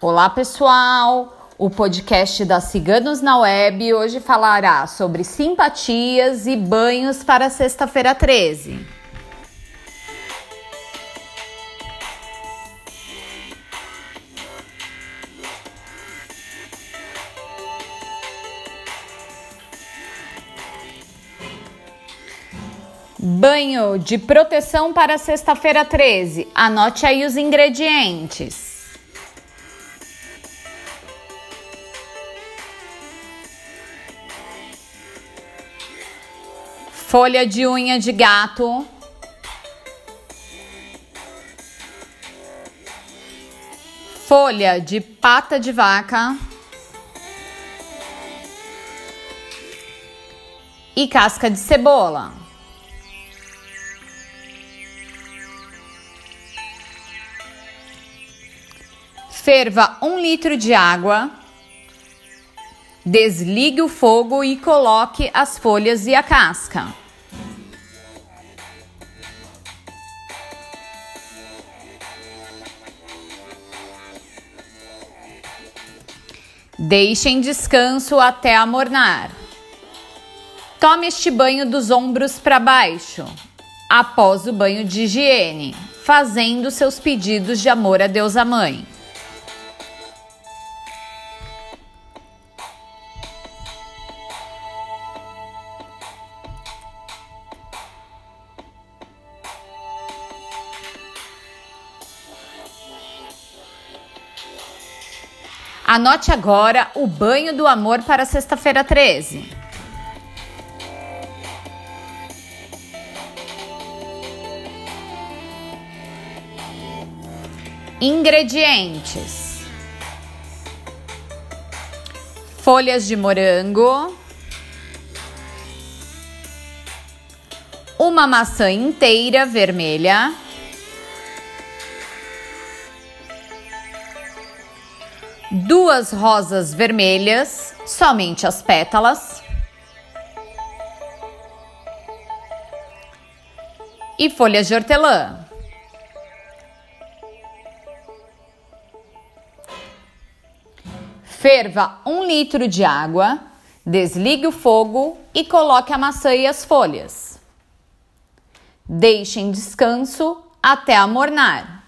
Olá, pessoal! O podcast da Ciganos na Web hoje falará sobre simpatias e banhos para sexta-feira 13. Banho de proteção para sexta-feira 13. Anote aí os ingredientes. Folha de unha de gato, folha de pata de vaca e casca de cebola. Ferva um litro de água. Desligue o fogo e coloque as folhas e a casca. Deixe em descanso até amornar. Tome este banho dos ombros para baixo, após o banho de higiene, fazendo seus pedidos de amor a Deus a Mãe. Anote agora o banho do amor para sexta-feira 13. Ingredientes: folhas de morango, uma maçã inteira vermelha. Duas rosas vermelhas, somente as pétalas. E folhas de hortelã. Ferva um litro de água, desligue o fogo e coloque a maçã e as folhas. Deixe em descanso até amornar.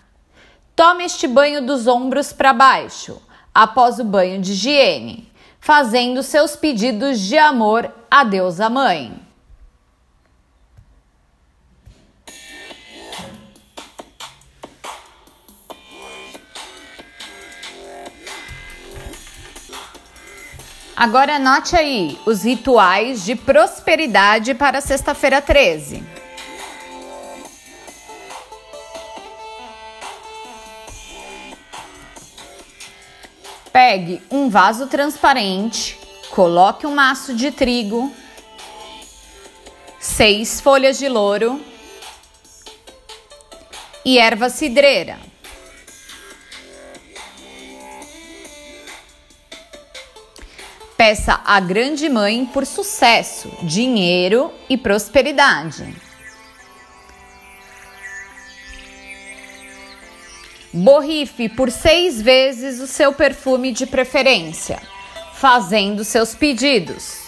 Tome este banho dos ombros para baixo após o banho de higiene, fazendo seus pedidos de amor a Deus a Mãe. Agora anote aí os rituais de prosperidade para sexta-feira 13. Pegue um vaso transparente, coloque um maço de trigo, seis folhas de louro e erva cidreira. Peça à Grande Mãe por sucesso, dinheiro e prosperidade. Borrife por seis vezes o seu perfume de preferência, fazendo seus pedidos.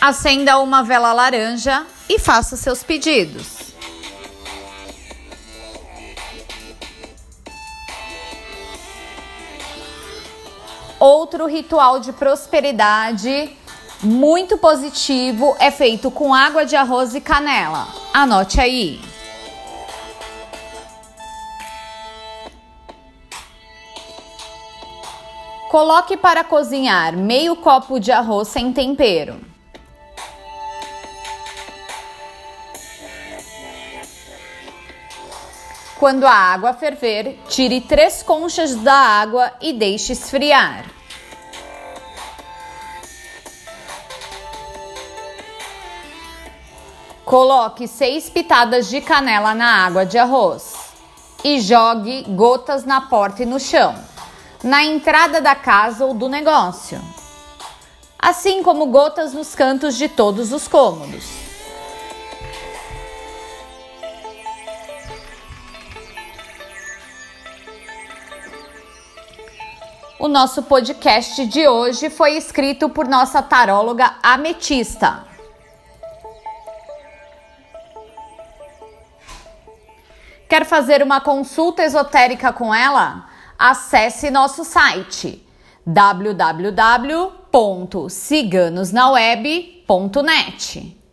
Acenda uma vela laranja e faça seus pedidos. Outro ritual de prosperidade muito positivo, é feito com água de arroz e canela. Anote aí. Coloque para cozinhar meio copo de arroz sem tempero. Quando a água ferver, tire três conchas da água e deixe esfriar. Coloque seis pitadas de canela na água de arroz e jogue gotas na porta e no chão, na entrada da casa ou do negócio, assim como gotas nos cantos de todos os cômodos. O nosso podcast de hoje foi escrito por nossa taróloga ametista. Quer fazer uma consulta esotérica com ela? Acesse nosso site www.ciganosnaweb.net.